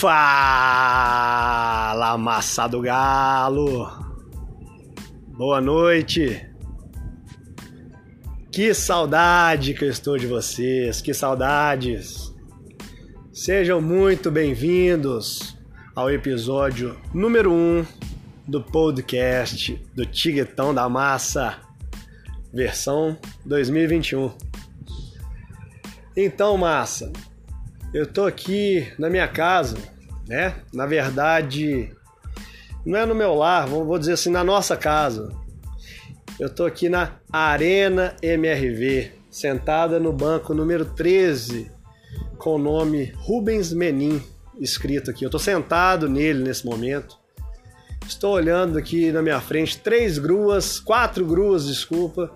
Fala, massa do galo! Boa noite! Que saudade que eu estou de vocês, que saudades! Sejam muito bem-vindos ao episódio número 1 um do podcast do Tiguetão da Massa, versão 2021. Então, massa, eu tô aqui na minha casa, né? Na verdade, não é no meu lar, vou dizer assim, na nossa casa. Eu tô aqui na Arena MRV, sentada no banco número 13, com o nome Rubens Menin escrito aqui. Eu tô sentado nele nesse momento. Estou olhando aqui na minha frente três gruas, quatro gruas, desculpa.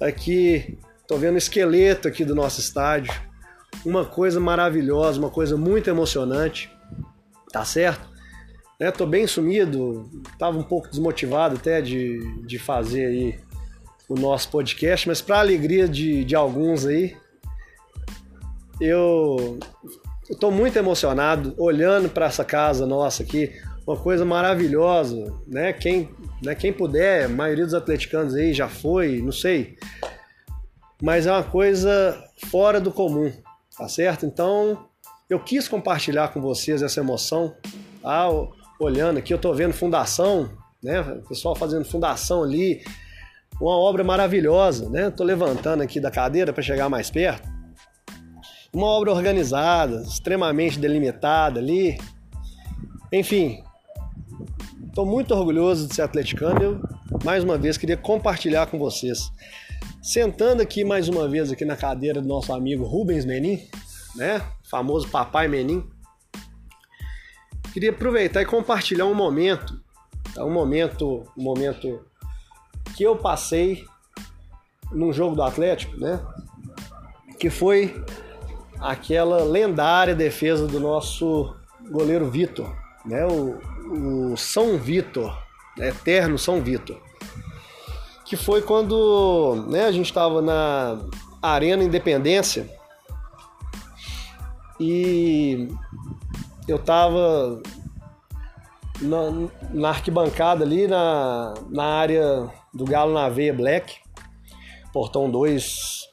Aqui, tô vendo o esqueleto aqui do nosso estádio uma coisa maravilhosa, uma coisa muito emocionante, tá certo? Né, tô bem sumido, tava um pouco desmotivado até de, de fazer aí o nosso podcast, mas para alegria de, de alguns aí, eu estou muito emocionado olhando para essa casa nossa aqui, uma coisa maravilhosa, né? Quem, né, quem puder, a maioria dos atleticanos aí já foi, não sei, mas é uma coisa fora do comum tá certo? Então eu quis compartilhar com vocês essa emoção, tá? Olhando aqui, eu tô vendo fundação, né? O pessoal fazendo fundação ali, uma obra maravilhosa, né? Tô levantando aqui da cadeira para chegar mais perto. Uma obra organizada, extremamente delimitada ali. Enfim, estou muito orgulhoso de ser atleticano. Eu, mais uma vez, queria compartilhar com vocês Sentando aqui mais uma vez aqui na cadeira do nosso amigo Rubens Menin, né? Famoso Papai Menin. Queria aproveitar e compartilhar um momento, tá? um momento, um momento que eu passei num jogo do Atlético, né? Que foi aquela lendária defesa do nosso goleiro Vitor, né? O, o São Vitor, eterno São Vitor que foi quando né, a gente estava na Arena Independência e eu estava na, na, arquibancada ali na, na área do Galo na Veia Black, portão 2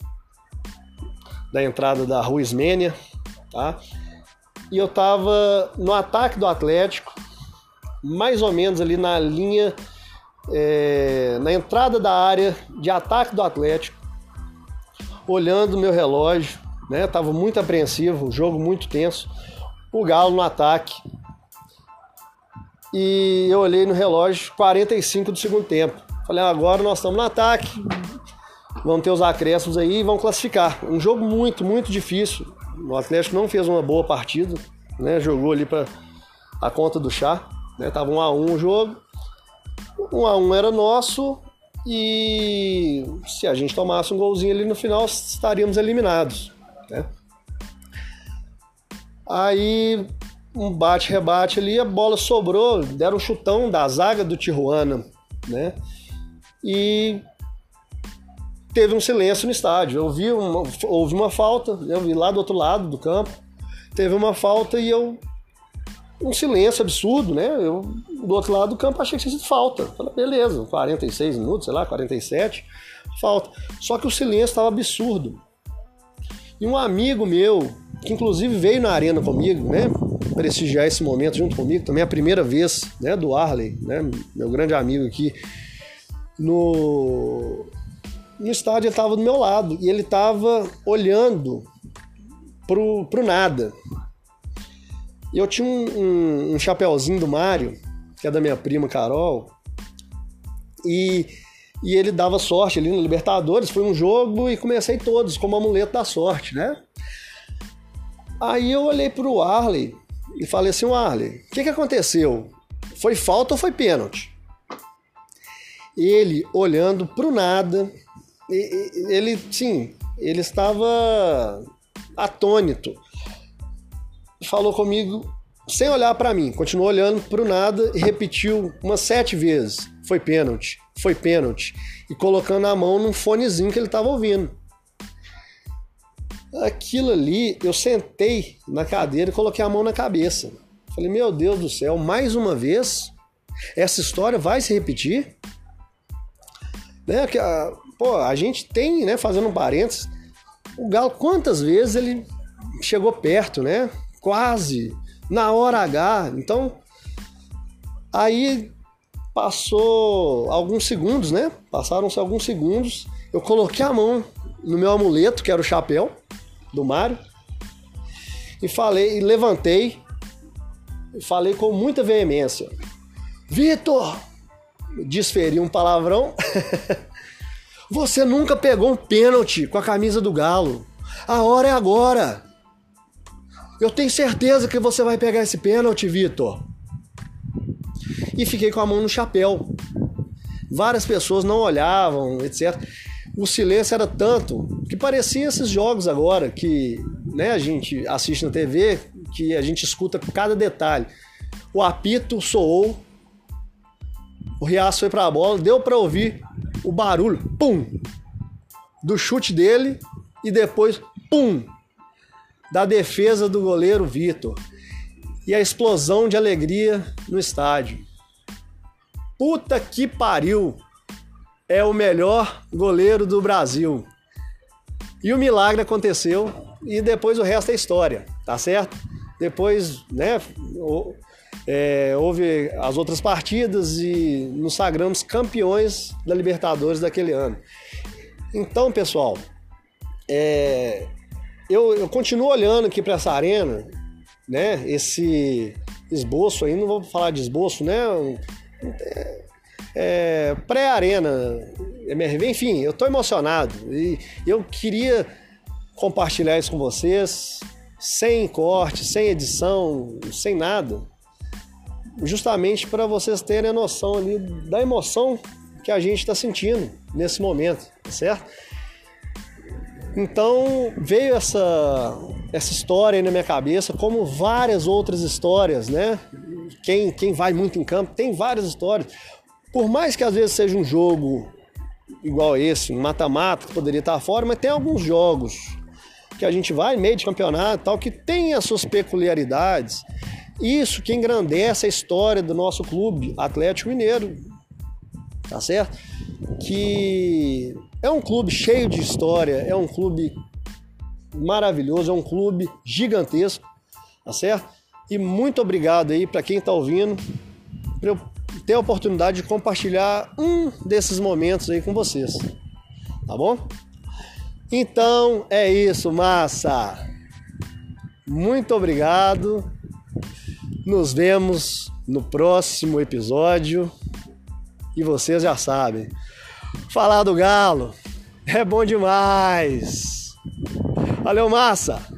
da entrada da Rua Ismênia, tá? E eu estava no ataque do Atlético, mais ou menos ali na linha é, na entrada da área de ataque do Atlético, olhando meu relógio, né? Tava muito apreensivo, o jogo muito tenso. O Galo no ataque. E eu olhei no relógio 45 do segundo tempo. Falei, agora nós estamos no ataque. Vamos ter os acréscimos aí e vamos classificar. Um jogo muito, muito difícil. O Atlético não fez uma boa partida, né? Jogou ali para a conta do chá, né? Tava um a um o jogo. Um a um era nosso e se a gente tomasse um golzinho ali no final, estaríamos eliminados. Né? Aí um bate-rebate ali, a bola sobrou, deram um chutão da zaga do Tijuana, né? E teve um silêncio no estádio. Eu vi uma, houve uma falta, eu vi lá do outro lado do campo, teve uma falta e eu um silêncio absurdo, né? Eu, do outro lado do campo, achei que tinha sido falta. Falei, beleza, 46 minutos, sei lá, 47, falta. Só que o silêncio estava absurdo. E um amigo meu, que inclusive veio na arena comigo, né? Prestigiar esse momento junto comigo, também a primeira vez, né? Do Arley, né? Meu grande amigo aqui. No, no estádio ele estava do meu lado e ele estava olhando pro, pro nada. E eu tinha um, um, um chapéuzinho do Mário, que é da minha prima Carol, e, e ele dava sorte ali no Libertadores. Foi um jogo e comecei todos como amuleto da sorte, né? Aí eu olhei pro Arley e falei assim: Arley, o que, que aconteceu? Foi falta ou foi pênalti? Ele olhando pro nada, ele, sim, ele estava atônito falou comigo sem olhar para mim, continuou olhando para o nada e repetiu umas sete vezes: foi pênalti, foi pênalti, e colocando a mão num fonezinho que ele estava ouvindo. aquilo ali, eu sentei na cadeira e coloquei a mão na cabeça. Falei, meu Deus do céu, mais uma vez essa história vai se repetir? Né? Que, a, pô, a gente tem, né, fazendo um parênteses, o Galo, quantas vezes ele chegou perto, né? Quase, na hora H. Então, aí passou alguns segundos, né? Passaram-se alguns segundos. Eu coloquei a mão no meu amuleto, que era o chapéu do Mário, e falei, e levantei, e falei com muita veemência: Vitor! Desferi um palavrão. Você nunca pegou um pênalti com a camisa do Galo. A hora é agora. Eu tenho certeza que você vai pegar esse pênalti, Vitor. E fiquei com a mão no chapéu. Várias pessoas não olhavam, etc. O silêncio era tanto que parecia esses jogos agora que né, a gente assiste na TV, que a gente escuta cada detalhe. O apito soou, o Riaço foi para a bola, deu para ouvir o barulho, pum, do chute dele e depois, pum, da defesa do goleiro Vitor. E a explosão de alegria no estádio. Puta que pariu! É o melhor goleiro do Brasil. E o milagre aconteceu e depois o resto é história, tá certo? Depois, né, é, houve as outras partidas e nos sagramos campeões da Libertadores daquele ano. Então, pessoal, é, eu, eu, continuo olhando aqui para essa arena, né? Esse esboço aí, não vou falar de esboço, né? É, é, Pré-arena, enfim, eu estou emocionado e eu queria compartilhar isso com vocês, sem corte, sem edição, sem nada justamente para vocês terem a noção ali da emoção que a gente está sentindo nesse momento, tá certo? Então veio essa, essa história aí na minha cabeça, como várias outras histórias, né? Quem, quem vai muito em campo tem várias histórias. Por mais que às vezes seja um jogo igual esse, um mata-mata, que poderia estar fora, mas tem alguns jogos que a gente vai meio de campeonato tal, que tem as suas peculiaridades isso que engrandece a história do nosso clube, Atlético Mineiro. Tá certo? Que é um clube cheio de história, é um clube maravilhoso, é um clube gigantesco, tá certo? E muito obrigado aí para quem está ouvindo, para eu ter a oportunidade de compartilhar um desses momentos aí com vocês, tá bom? Então é isso, massa! Muito obrigado nos vemos no próximo episódio. E vocês já sabem, falar do Galo é bom demais. Valeu, massa!